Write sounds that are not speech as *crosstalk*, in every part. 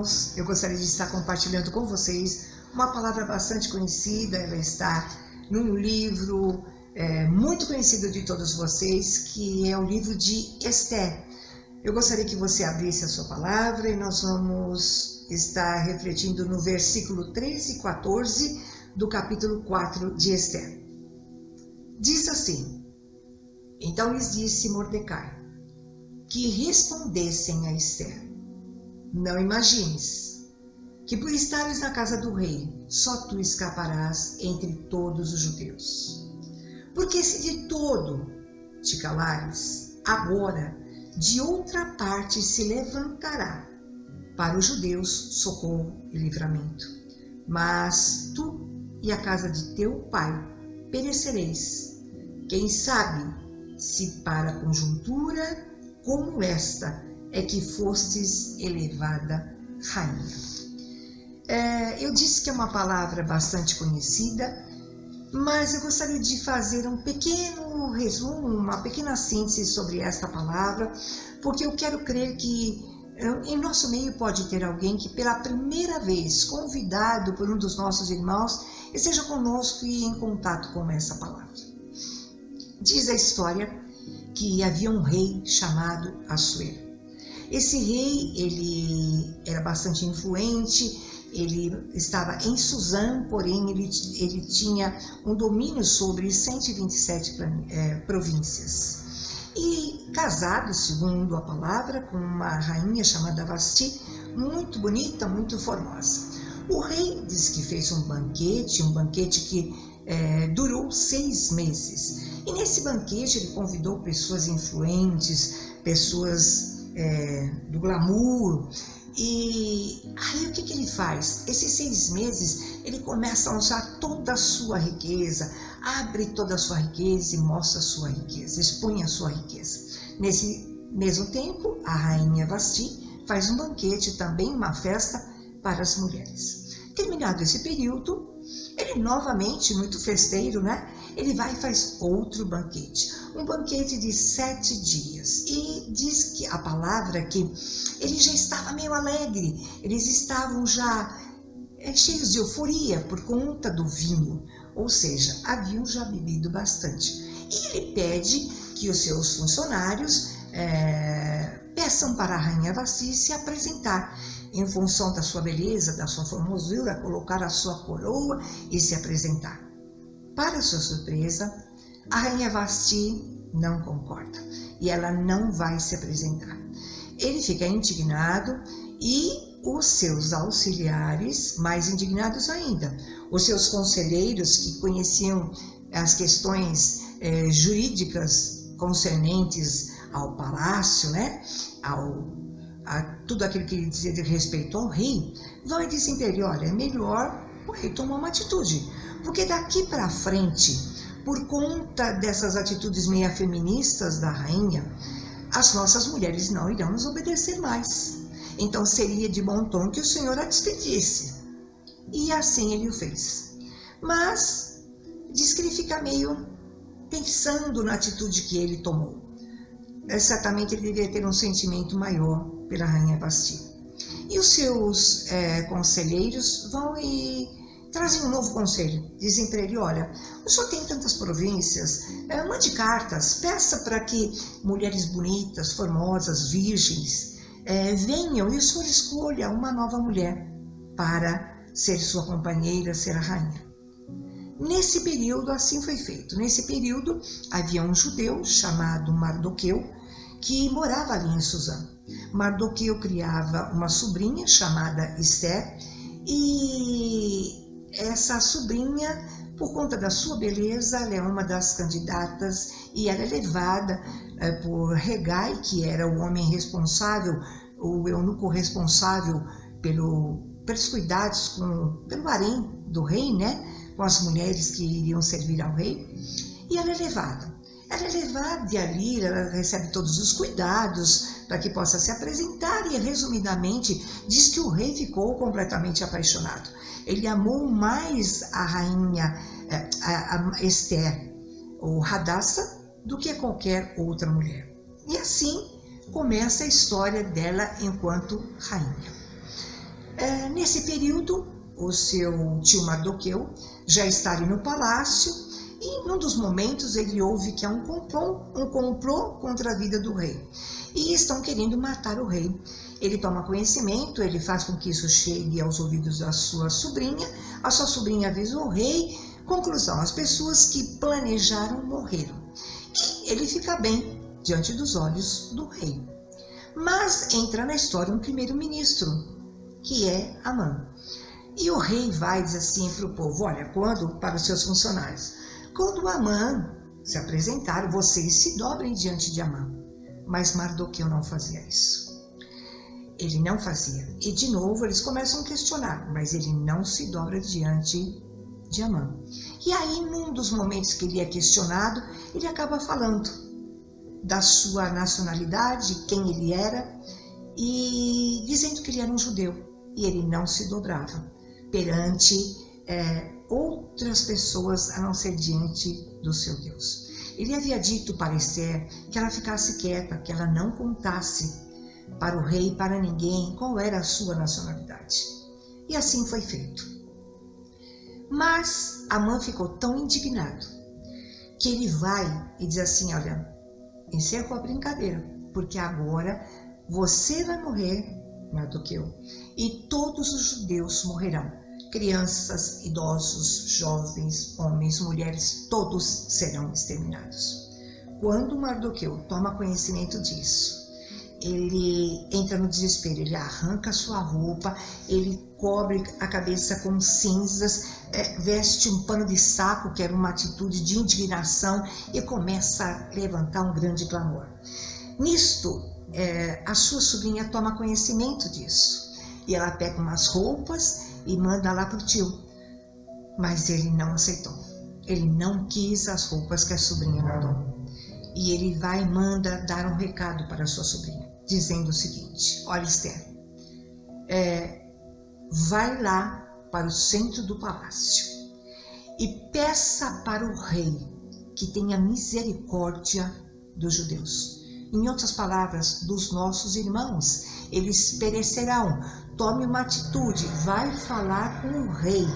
irmãos, eu gostaria de estar compartilhando com vocês uma palavra bastante conhecida, ela está num livro é, muito conhecido de todos vocês, que é o livro de Esther. Eu gostaria que você abrisse a sua palavra e nós vamos estar refletindo no versículo 13 e 14 do capítulo 4 de Esther. Diz assim: Então lhes disse Mordecai que respondessem a Esther: Não imagines que por estares na casa do rei, só tu escaparás entre todos os judeus. Porque se de todo te calares, agora de outra parte se levantará para os judeus socorro e livramento. Mas tu e a casa de teu pai perecereis. Quem sabe se para conjuntura como esta é que fostes elevada rainha. É, eu disse que é uma palavra bastante conhecida, mas eu gostaria de fazer um pequeno resumo, uma pequena síntese sobre esta palavra, porque eu quero crer que em nosso meio pode ter alguém que pela primeira vez, convidado por um dos nossos irmãos, esteja conosco e em contato com essa palavra. Diz a história que havia um rei chamado Assuero. Esse rei, ele era bastante influente, ele estava em Suzã, porém ele, ele tinha um domínio sobre 127 é, províncias. E casado, segundo a palavra, com uma rainha chamada Vasti, muito bonita, muito formosa. O rei diz que fez um banquete, um banquete que é, durou seis meses. E nesse banquete ele convidou pessoas influentes, pessoas é, do glamour, e aí o que, que ele faz? Esses seis meses ele começa a usar toda a sua riqueza, abre toda a sua riqueza e mostra a sua riqueza, expõe a sua riqueza. Nesse mesmo tempo, a rainha Vasti faz um banquete, também uma festa para as mulheres. Terminado esse período, novamente, muito festeiro, né? Ele vai e faz outro banquete, um banquete de sete dias. E diz que a palavra que ele já estava meio alegre, eles estavam já é, cheios de euforia por conta do vinho, ou seja, haviam já bebido bastante. E ele pede que os seus funcionários é, peçam para a rainha Vassi se apresentar em função da sua beleza, da sua formosura, colocar a sua coroa e se apresentar. Para sua surpresa, a rainha Vasti não concorda e ela não vai se apresentar. Ele fica indignado e os seus auxiliares, mais indignados ainda, os seus conselheiros que conheciam as questões eh, jurídicas concernentes ao palácio, né, ao a tudo aquilo que dizia de respeito ao rei, vão e dizem para ele: olha, é melhor o rei tomar uma atitude, porque daqui para frente, por conta dessas atitudes meia feministas da rainha, as nossas mulheres não irão nos obedecer mais. Então seria de bom tom que o Senhor a despedisse. E assim ele o fez. Mas diz que ele fica meio pensando na atitude que ele tomou. É, certamente ele deveria ter um sentimento maior pela rainha Basti. E os seus é, conselheiros vão e trazem um novo conselho. Dizem para ele: olha, o senhor tem tantas províncias, é, mande cartas, peça para que mulheres bonitas, formosas, virgens, é, venham e o senhor escolha uma nova mulher para ser sua companheira, ser a rainha. Nesse período, assim foi feito. Nesse período, havia um judeu chamado Mardoqueu que morava ali em Suzã. Mardoqueu criava uma sobrinha chamada Esther e essa sobrinha, por conta da sua beleza, ela é uma das candidatas e ela é levada é, por Regai, que era o homem responsável, o eunuco responsável pelo, pelos cuidados com, pelo harém do rei, né? com as mulheres que iriam servir ao rei, e ela é levada. Ela é levada ali ela recebe todos os cuidados para que possa se apresentar e, resumidamente, diz que o rei ficou completamente apaixonado. Ele amou mais a rainha eh, a, a Esther, ou Radassa, do que qualquer outra mulher. E assim começa a história dela enquanto rainha. É, nesse período, o seu tio Mardoqueu já está ali no palácio e num dos momentos ele ouve que há um complô, um complô contra a vida do rei e estão querendo matar o rei. Ele toma conhecimento, ele faz com que isso chegue aos ouvidos da sua sobrinha, a sua sobrinha avisa o rei. Conclusão: as pessoas que planejaram morreram. E ele fica bem diante dos olhos do rei. Mas entra na história um primeiro-ministro, que é Amã. E o rei vai dizer assim para o povo: olha, quando, para os seus funcionários, quando Amã se apresentar, vocês se dobrem diante de Amã. Mas Mardoqueu não fazia isso. Ele não fazia. E de novo eles começam a questionar, mas ele não se dobra diante de Amã. E aí, num dos momentos que ele é questionado, ele acaba falando da sua nacionalidade, quem ele era, e dizendo que ele era um judeu. E ele não se dobrava perante é, outras pessoas a não ser diante do seu Deus. Ele havia dito para Esther que ela ficasse quieta, que ela não contasse para o rei, para ninguém, qual era a sua nacionalidade. E assim foi feito. Mas Amã ficou tão indignado que ele vai e diz assim: Olha, encerrou a brincadeira, porque agora você vai morrer, Mardoqueu, e todos os judeus morrerão. Crianças, idosos, jovens, homens, mulheres, todos serão exterminados. Quando Mardoqueu toma conhecimento disso, ele entra no desespero, ele arranca sua roupa, ele cobre a cabeça com cinzas, é, veste um pano de saco, que era uma atitude de indignação, e começa a levantar um grande clamor. Nisto, é, a sua sobrinha toma conhecimento disso, e ela pega umas roupas e manda lá para o tio. Mas ele não aceitou. Ele não quis as roupas que a sobrinha mandou. E ele vai e manda dar um recado para sua sobrinha, dizendo o seguinte: Olha, Esther, é, vai lá para o centro do palácio e peça para o rei que tenha misericórdia dos judeus. Em outras palavras, dos nossos irmãos, eles perecerão. Tome uma atitude, vai falar com o rei.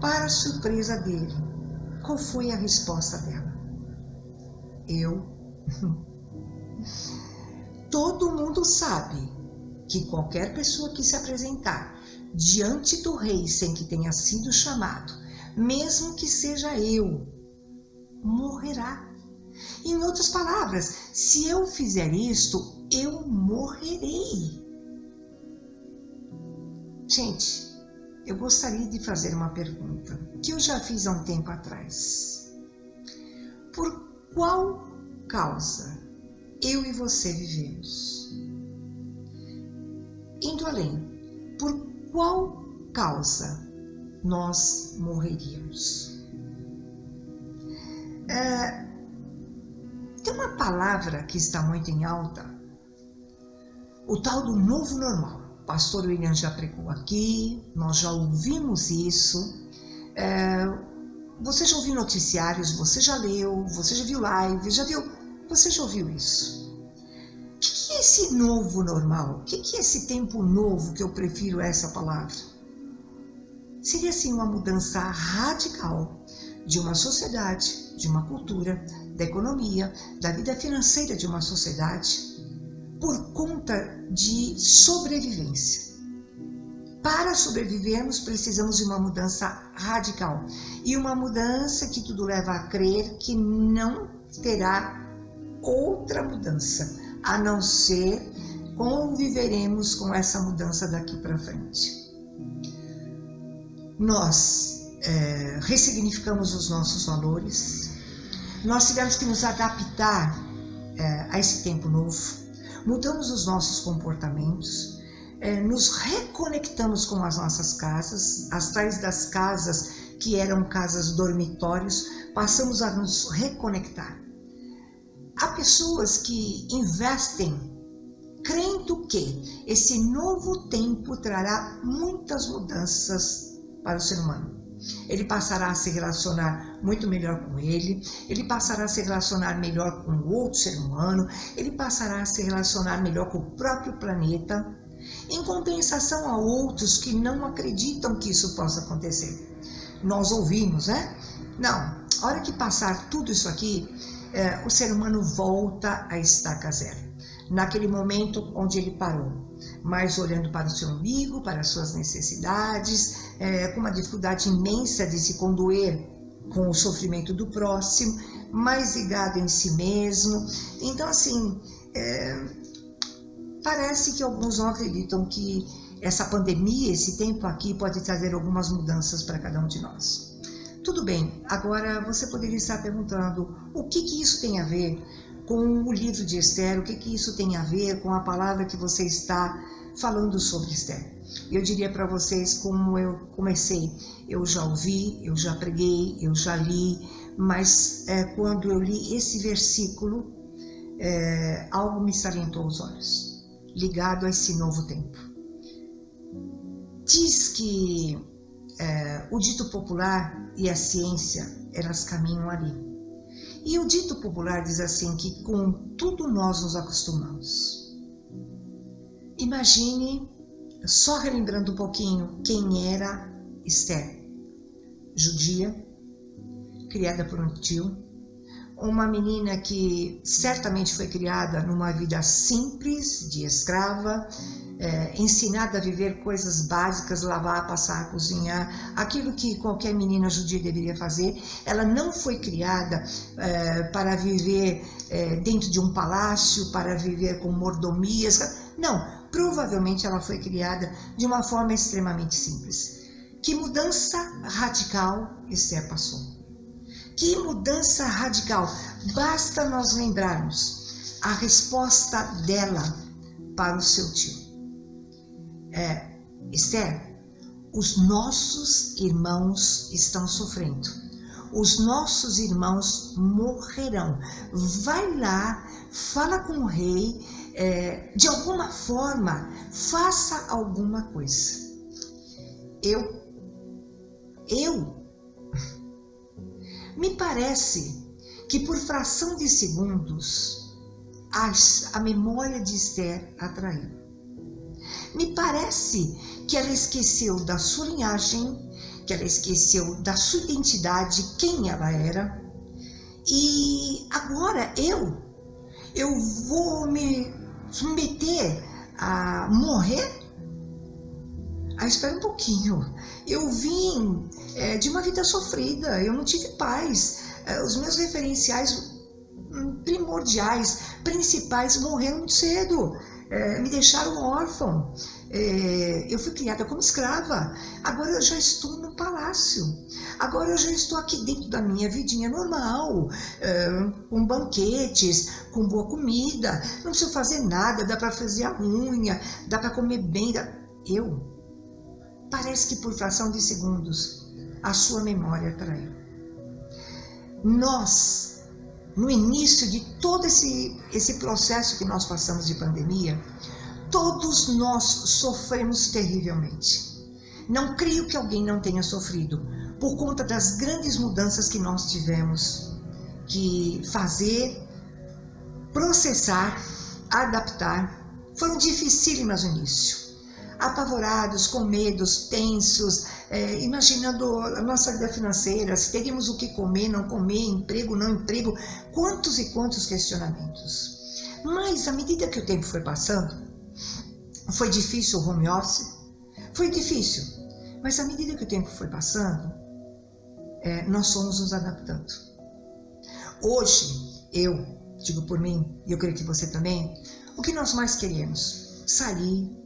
Para surpresa dele, qual foi a resposta dela? Eu. *laughs* Todo mundo sabe que qualquer pessoa que se apresentar diante do rei sem que tenha sido chamado, mesmo que seja eu, morrerá. Em outras palavras, se eu fizer isto, eu morrerei. Gente, eu gostaria de fazer uma pergunta que eu já fiz há um tempo atrás. Por qual causa eu e você vivemos? Indo além, por qual causa nós morreríamos? É, tem uma palavra que está muito em alta, o tal do novo normal. O pastor William já pregou aqui, nós já ouvimos isso. É, você já ouviu noticiários, você já leu, você já viu live, já viu, você já ouviu isso. O que é esse novo normal? O que é esse tempo novo que eu prefiro essa palavra? Seria assim uma mudança radical de uma sociedade, de uma cultura, da economia, da vida financeira de uma sociedade, por conta de sobrevivência. Para sobrevivermos, precisamos de uma mudança radical e uma mudança que tudo leva a crer que não terá outra mudança, a não ser conviveremos com essa mudança daqui para frente. Nós é, ressignificamos os nossos valores, nós tivemos que nos adaptar é, a esse tempo novo, mudamos os nossos comportamentos, é, nos reconectamos com as nossas casas, as tais das casas que eram casas dormitórios, passamos a nos reconectar. Há pessoas que investem crendo que esse novo tempo trará muitas mudanças para o ser humano. Ele passará a se relacionar muito melhor com ele, ele passará a se relacionar melhor com o outro ser humano, ele passará a se relacionar melhor com o próprio planeta em compensação a outros que não acreditam que isso possa acontecer. Nós ouvimos, né? Não, a hora que passar tudo isso aqui, é, o ser humano volta a estaca zero. Naquele momento onde ele parou, mas olhando para o seu umbigo, para as suas necessidades, é, com uma dificuldade imensa de se condoer com o sofrimento do próximo, mais ligado em si mesmo. Então, assim, é, parece que alguns não acreditam que essa pandemia, esse tempo aqui, pode trazer algumas mudanças para cada um de nós. Tudo bem, agora você poderia estar perguntando o que, que isso tem a ver com o livro de Esther, o que, que isso tem a ver com a palavra que você está falando sobre Esther. Eu diria para vocês como eu comecei. Eu já ouvi, eu já preguei, eu já li, mas é, quando eu li esse versículo, é, algo me salientou os olhos, ligado a esse novo tempo. Diz que é, o dito popular e a ciência, elas caminham ali. E o dito popular diz assim que com tudo nós nos acostumamos. Imagine, só relembrando um pouquinho, quem era Esther. Judia, criada por um tio, uma menina que certamente foi criada numa vida simples, de escrava, é, ensinada a viver coisas básicas, lavar, passar, cozinhar, aquilo que qualquer menina judia deveria fazer. Ela não foi criada é, para viver é, dentro de um palácio, para viver com mordomias. Não, provavelmente ela foi criada de uma forma extremamente simples. Que mudança radical Esther passou? Que mudança radical! Basta nós lembrarmos a resposta dela para o seu tio é, Esther, os nossos irmãos estão sofrendo. Os nossos irmãos morrerão. Vai lá, fala com o rei, é, de alguma forma, faça alguma coisa. Eu, eu, me parece que por fração de segundos a, memória de Esther atraiu. Me parece que ela esqueceu da sua linhagem, que ela esqueceu da sua identidade, quem ela era. E agora eu, eu vou me submeter a morrer? Ah, espera um pouquinho. Eu vim é, de uma vida sofrida, eu não tive paz. É, os meus referenciais hum, primordiais, principais, morreram muito cedo é, me deixaram órfão. É, eu fui criada como escrava. Agora eu já estou no palácio. Agora eu já estou aqui dentro da minha vidinha normal, é, com banquetes, com boa comida. Não preciso fazer nada, dá para fazer a unha, dá para comer bem. Dá... Eu. Parece que por fração de segundos a sua memória traiu. Nós no início de todo esse, esse processo que nós passamos de pandemia, todos nós sofremos terrivelmente. Não creio que alguém não tenha sofrido por conta das grandes mudanças que nós tivemos que fazer, processar, adaptar. Foram dificílimas no início apavorados, com medos, tensos, é, imaginando a nossa vida financeira, se teríamos o que comer, não comer, emprego, não emprego, quantos e quantos questionamentos. Mas à medida que o tempo foi passando, foi difícil o home office? Foi difícil, mas à medida que o tempo foi passando, é, nós fomos nos adaptando. Hoje, eu digo por mim, e eu creio que você também, o que nós mais queremos? Sair,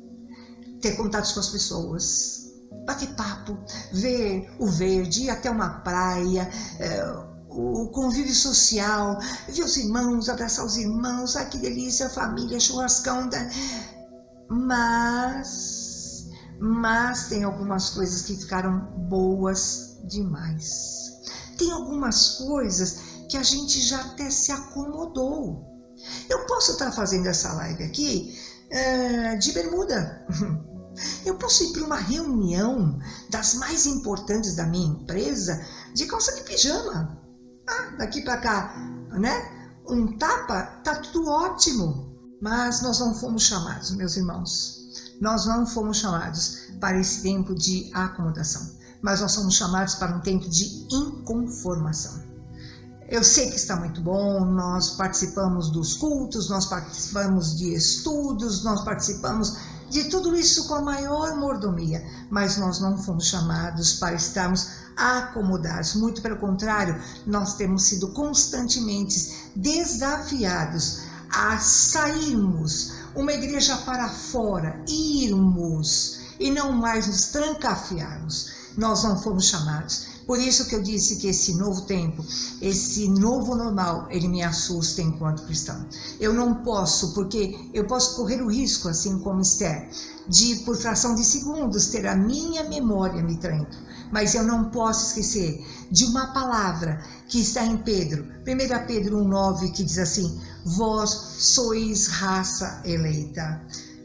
ter contatos com as pessoas, bater papo, ver o verde, ir até uma praia, é, o convívio social, ver os irmãos, abraçar os irmãos, ai que delícia, família, churrascão. Da... Mas, mas tem algumas coisas que ficaram boas demais. Tem algumas coisas que a gente já até se acomodou. Eu posso estar fazendo essa live aqui é, de bermuda. *laughs* Eu posso ir para uma reunião das mais importantes da minha empresa de calça de pijama. Ah, daqui para cá, né? Um tapa, tá tudo ótimo. Mas nós não fomos chamados, meus irmãos. Nós não fomos chamados para esse tempo de acomodação, mas nós somos chamados para um tempo de inconformação. Eu sei que está muito bom, nós participamos dos cultos, nós participamos de estudos, nós participamos de tudo isso com a maior mordomia, mas nós não fomos chamados para estarmos acomodados. Muito pelo contrário, nós temos sido constantemente desafiados a sairmos, uma igreja para fora, irmos e não mais nos trancafiarmos. Nós não fomos chamados. Por isso que eu disse que esse novo tempo, esse novo normal, ele me assusta enquanto cristão. Eu não posso, porque eu posso correr o risco, assim como Esther, de por fração de segundos ter a minha memória me traindo. Mas eu não posso esquecer de uma palavra que está em Pedro, 1 Pedro 1,9, que diz assim: Vós sois raça eleita,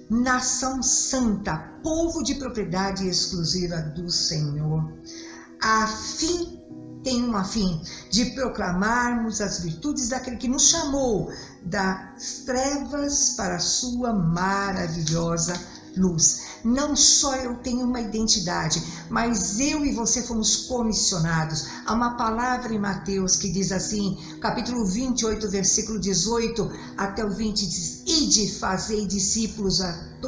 nação santa, povo de propriedade exclusiva do Senhor a fim, tem uma fim, de proclamarmos as virtudes daquele que nos chamou das trevas para a sua maravilhosa luz. Não só eu tenho uma identidade, mas eu e você fomos comissionados. Há uma palavra em Mateus que diz assim, capítulo 28, versículo 18 até o 20, diz: Ide, fazei discípulos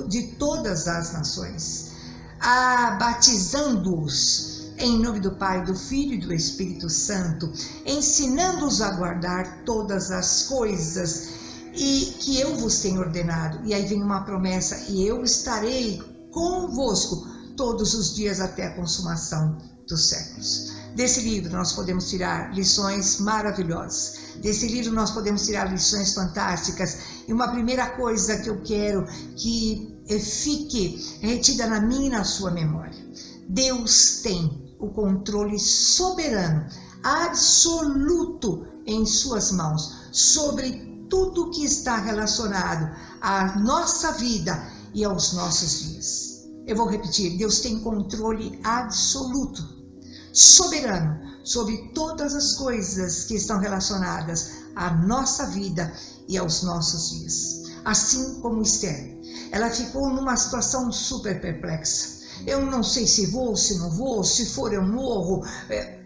de todas as nações, a batizando-os em nome do Pai, do Filho e do Espírito Santo, ensinando-os a guardar todas as coisas e que eu vos tenho ordenado. E aí vem uma promessa: e eu estarei convosco todos os dias até a consumação dos séculos. Desse livro nós podemos tirar lições maravilhosas. Desse livro nós podemos tirar lições fantásticas. E uma primeira coisa que eu quero que fique retida na minha e na sua memória. Deus tem o controle soberano, absoluto em suas mãos sobre tudo que está relacionado à nossa vida e aos nossos dias. Eu vou repetir: Deus tem controle absoluto, soberano sobre todas as coisas que estão relacionadas à nossa vida e aos nossos dias. Assim como Esther, ela ficou numa situação super perplexa eu não sei se vou, se não vou, se for eu morro. É,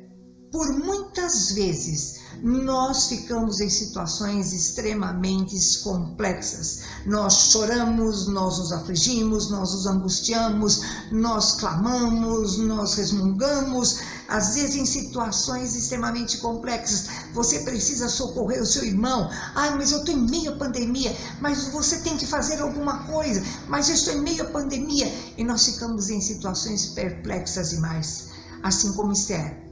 por muitas vezes nós ficamos em situações extremamente complexas. Nós choramos, nós nos afligimos, nós nos angustiamos, nós clamamos, nós resmungamos, às vezes em situações extremamente complexas. Você precisa socorrer o seu irmão. Ai, mas eu estou em meio à pandemia, mas você tem que fazer alguma coisa, mas eu estou em meio à pandemia. E nós ficamos em situações perplexas demais. Assim como Esther,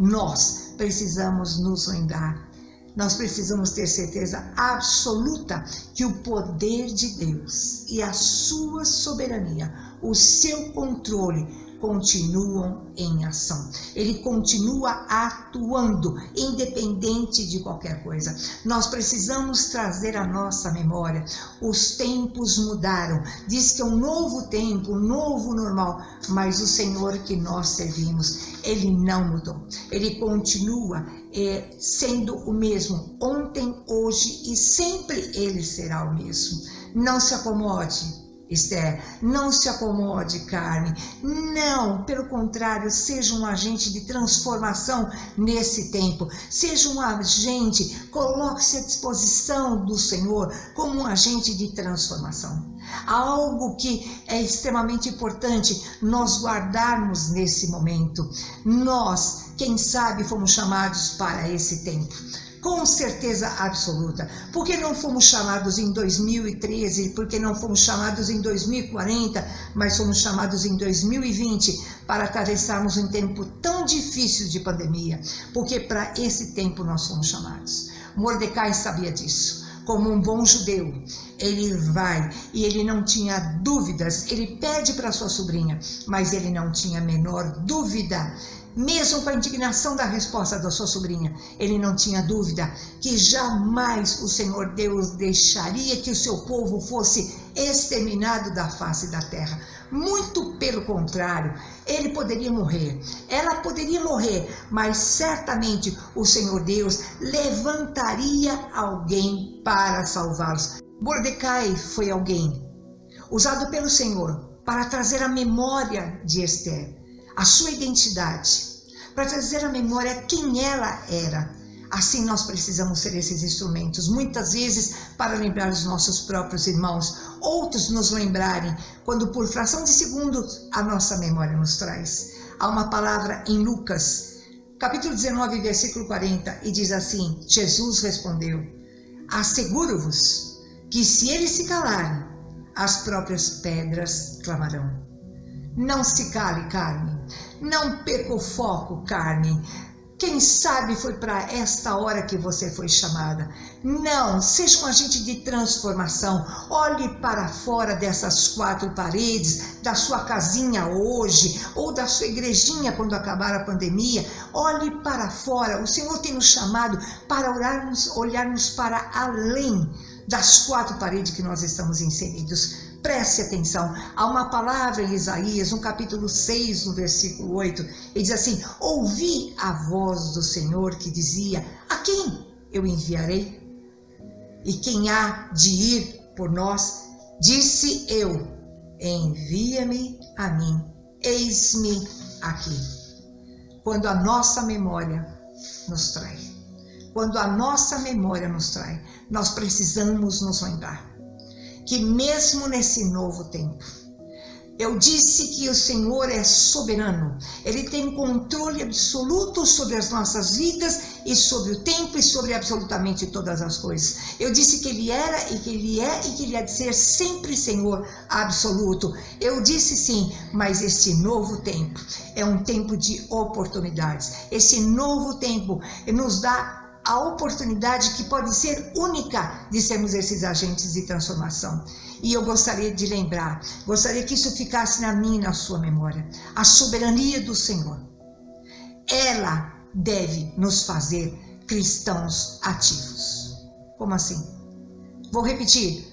nós precisamos nos lembrar. Nós precisamos ter certeza absoluta que o poder de Deus e a sua soberania, o seu controle continuam em ação. Ele continua atuando, independente de qualquer coisa. Nós precisamos trazer à nossa memória: os tempos mudaram. Diz que é um novo tempo, um novo normal, mas o Senhor que nós servimos, ele não mudou. Ele continua é, sendo o mesmo ontem, hoje e sempre ele será o mesmo. Não se acomode Esther, não se acomode, carne. Não, pelo contrário, seja um agente de transformação nesse tempo. Seja um agente, coloque-se à disposição do Senhor como um agente de transformação. Algo que é extremamente importante nós guardarmos nesse momento. Nós, quem sabe, fomos chamados para esse tempo com certeza absoluta. Por que não fomos chamados em 2013? Por que não fomos chamados em 2040? Mas fomos chamados em 2020 para atravessarmos um tempo tão difícil de pandemia? Porque para esse tempo nós fomos chamados. Mordecai sabia disso. Como um bom judeu, ele vai e ele não tinha dúvidas. Ele pede para sua sobrinha, mas ele não tinha a menor dúvida mesmo com a indignação da resposta da sua sobrinha, ele não tinha dúvida que jamais o Senhor Deus deixaria que o seu povo fosse exterminado da face da terra. Muito pelo contrário, ele poderia morrer, ela poderia morrer, mas certamente o Senhor Deus levantaria alguém para salvá-los. Mordecai foi alguém usado pelo Senhor para trazer a memória de Esther, a sua identidade, para trazer a memória quem ela era. Assim nós precisamos ser esses instrumentos, muitas vezes para lembrar os nossos próprios irmãos, outros nos lembrarem, quando por fração de segundo a nossa memória nos traz. Há uma palavra em Lucas, capítulo 19, versículo 40, e diz assim: Jesus respondeu: Asseguro-vos que se eles se calarem, as próprias pedras clamarão. Não se cale, Carmen. Não perca o foco, Carmen. Quem sabe foi para esta hora que você foi chamada. Não, seja um agente de transformação. Olhe para fora dessas quatro paredes, da sua casinha hoje, ou da sua igrejinha quando acabar a pandemia. Olhe para fora. O Senhor tem nos chamado para orarmos, olharmos para além das quatro paredes que nós estamos inseridos. Preste atenção, há uma palavra em Isaías, no capítulo 6, no versículo 8, e diz assim: Ouvi a voz do Senhor que dizia: A quem eu enviarei? E quem há de ir por nós? Disse eu: Envia-me a mim, eis-me aqui. Quando a nossa memória nos trai, quando a nossa memória nos trai, nós precisamos nos lembrar que mesmo nesse novo tempo, eu disse que o Senhor é soberano, Ele tem controle absoluto sobre as nossas vidas e sobre o tempo e sobre absolutamente todas as coisas. Eu disse que Ele era e que Ele é e que Ele há de ser sempre Senhor absoluto. Eu disse sim, mas esse novo tempo é um tempo de oportunidades. Esse novo tempo nos dá a oportunidade que pode ser única de sermos esses agentes de transformação. E eu gostaria de lembrar, gostaria que isso ficasse na minha e na sua memória. A soberania do Senhor. Ela deve nos fazer cristãos ativos. Como assim? Vou repetir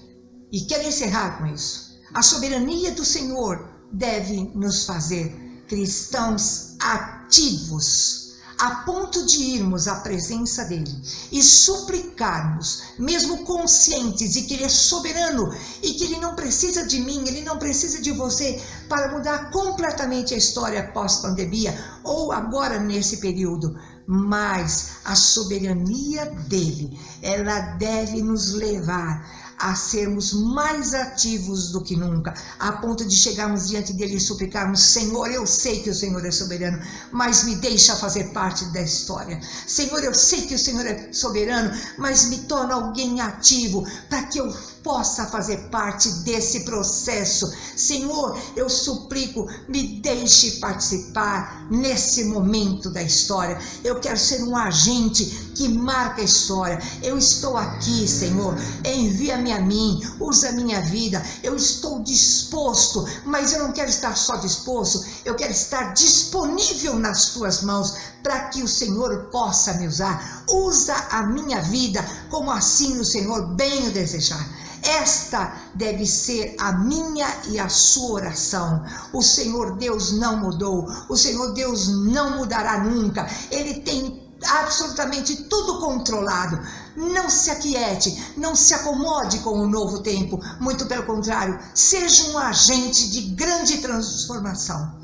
e quero encerrar com isso. A soberania do Senhor deve nos fazer cristãos ativos a ponto de irmos à presença dele e suplicarmos, mesmo conscientes de que ele é soberano e que ele não precisa de mim, ele não precisa de você para mudar completamente a história pós-pandemia ou agora nesse período. Mas a soberania dele, ela deve nos levar a sermos mais ativos do que nunca, a ponto de chegarmos diante dele e suplicarmos: Senhor, eu sei que o Senhor é soberano, mas me deixa fazer parte da história. Senhor, eu sei que o Senhor é soberano, mas me torna alguém ativo para que eu possa fazer parte desse processo. Senhor, eu suplico, me deixe participar nesse momento da história. Eu quero ser um agente que marca a história. Eu estou aqui, Senhor. Envia-me a mim, usa a minha vida. Eu estou disposto, mas eu não quero estar só disposto, eu quero estar disponível nas tuas mãos para que o Senhor possa me usar. Usa a minha vida como assim o Senhor bem o desejar. Esta deve ser a minha e a sua oração. O Senhor Deus não mudou, o Senhor Deus não mudará nunca. Ele tem absolutamente tudo controlado. Não se aquiete, não se acomode com o novo tempo, muito pelo contrário, seja um agente de grande transformação.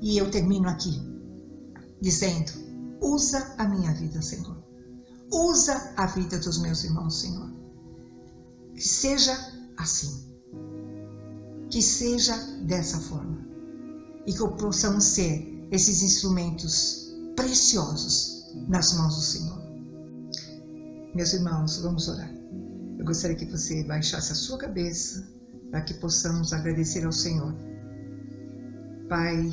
E eu termino aqui dizendo: usa a minha vida, Senhor. Usa a vida dos meus irmãos, Senhor. Que seja assim. Que seja dessa forma. E que possamos ser esses instrumentos preciosos nas mãos do Senhor. Meus irmãos, vamos orar. Eu gostaria que você baixasse a sua cabeça para que possamos agradecer ao Senhor. Pai,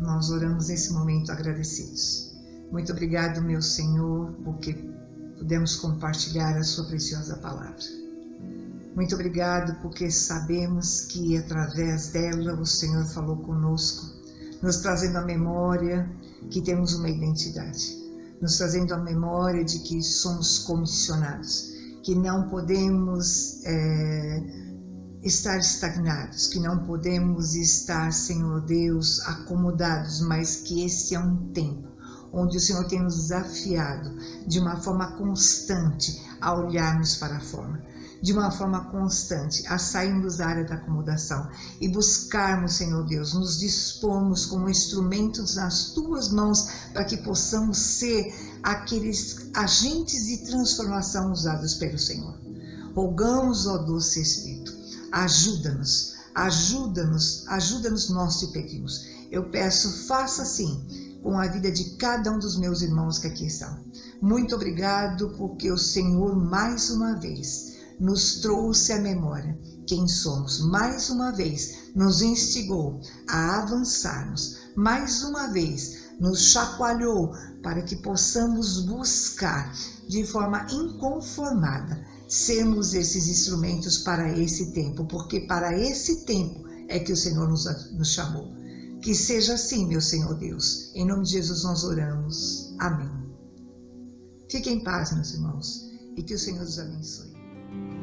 nós oramos nesse momento agradecidos. Muito obrigado, meu Senhor, porque pudemos compartilhar a sua preciosa palavra. Muito obrigado, porque sabemos que através dela o Senhor falou conosco, nos trazendo a memória que temos uma identidade, nos trazendo a memória de que somos comissionados, que não podemos é, estar estagnados, que não podemos estar, Senhor Deus, acomodados, mas que esse é um tempo onde o Senhor tem nos desafiado de uma forma constante a olharmos para a forma de uma forma constante a sairmos da área da acomodação e buscarmos, Senhor Deus, nos dispormos como instrumentos nas tuas mãos para que possamos ser aqueles agentes de transformação usados pelo Senhor. Rogamos, ó doce Espírito, ajuda-nos, ajuda-nos, ajuda-nos, nós te pedimos. Eu peço, faça assim com a vida de cada um dos meus irmãos que aqui estão. Muito obrigado, porque o Senhor, mais uma vez, nos trouxe à memória quem somos, mais uma vez nos instigou a avançarmos, mais uma vez nos chacoalhou para que possamos buscar de forma inconformada sermos esses instrumentos para esse tempo, porque para esse tempo é que o Senhor nos, nos chamou. Que seja assim, meu Senhor Deus. Em nome de Jesus nós oramos. Amém. Fiquem em paz, meus irmãos, e que o Senhor os abençoe.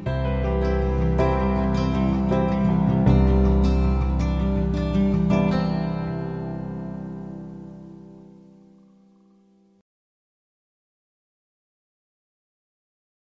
Bye.